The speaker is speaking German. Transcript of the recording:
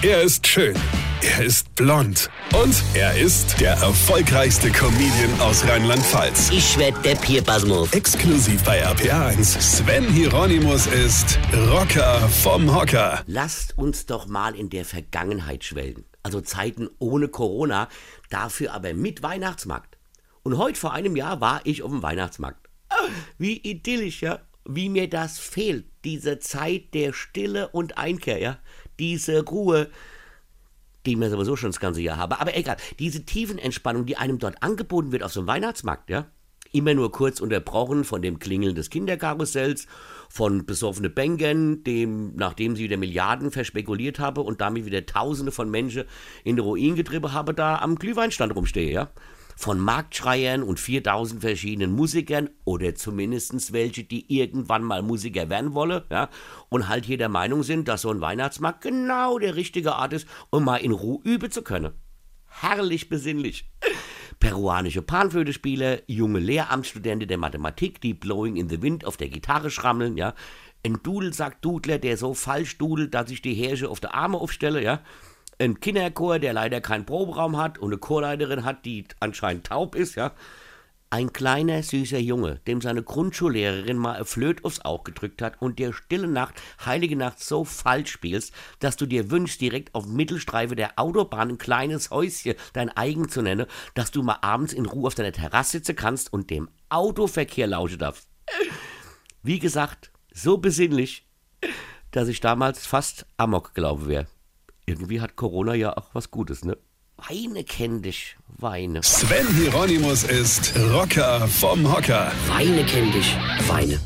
Er ist schön. Er ist blond. Und er ist der erfolgreichste Comedian aus Rheinland-Pfalz. Ich werd der Pierpasmus. Exklusiv bei RPA1. Sven Hieronymus ist Rocker vom Hocker. Lasst uns doch mal in der Vergangenheit schwelgen. Also Zeiten ohne Corona, dafür aber mit Weihnachtsmarkt. Und heute vor einem Jahr war ich auf dem Weihnachtsmarkt. Wie idyllisch, ja? Wie mir das fehlt. Diese Zeit der Stille und Einkehr, ja? Diese Ruhe, die ich mir sowieso schon das ganze Jahr habe. Aber egal, diese Tiefenentspannung, die einem dort angeboten wird auf so einem Weihnachtsmarkt, ja? Immer nur kurz unterbrochen von dem Klingeln des Kinderkarussells, von besoffene Bängern, dem, nachdem sie wieder Milliarden verspekuliert habe und damit wieder Tausende von Menschen in den Ruin getrieben habe, da am Glühweinstand rumstehe, ja? Von Marktschreiern und 4000 verschiedenen Musikern oder zumindest welche, die irgendwann mal Musiker werden wolle, ja? Und halt hier der Meinung sind, dass so ein Weihnachtsmarkt genau der richtige Art ist, um mal in Ruhe üben zu können. Herrlich besinnlich peruanische Panflötespieler, junge Lehramtsstudenten der Mathematik, die Blowing in the Wind auf der Gitarre schrammeln, ja. Ein Dudelsack-Dudler, der so falsch dudelt, dass ich die Herrsche auf der Arme aufstelle, ja. Ein Kinderchor, der leider keinen Proberaum hat und eine Chorleiterin hat, die anscheinend taub ist, ja. Ein kleiner, süßer Junge, dem seine Grundschullehrerin mal ein Flöt aufs Auge gedrückt hat und der Stille Nacht, Heilige Nacht so falsch spielst, dass du dir wünschst, direkt auf Mittelstreife der Autobahn ein kleines Häuschen dein eigen zu nennen, dass du mal abends in Ruhe auf deiner Terrasse sitzen kannst und dem Autoverkehr lauschen darfst. Wie gesagt, so besinnlich, dass ich damals fast Amok gelaufen wäre. Irgendwie hat Corona ja auch was Gutes, ne? Weine kenn dich, Weine. Sven Hieronymus ist Rocker vom Hocker. Weine kenn dich, Weine.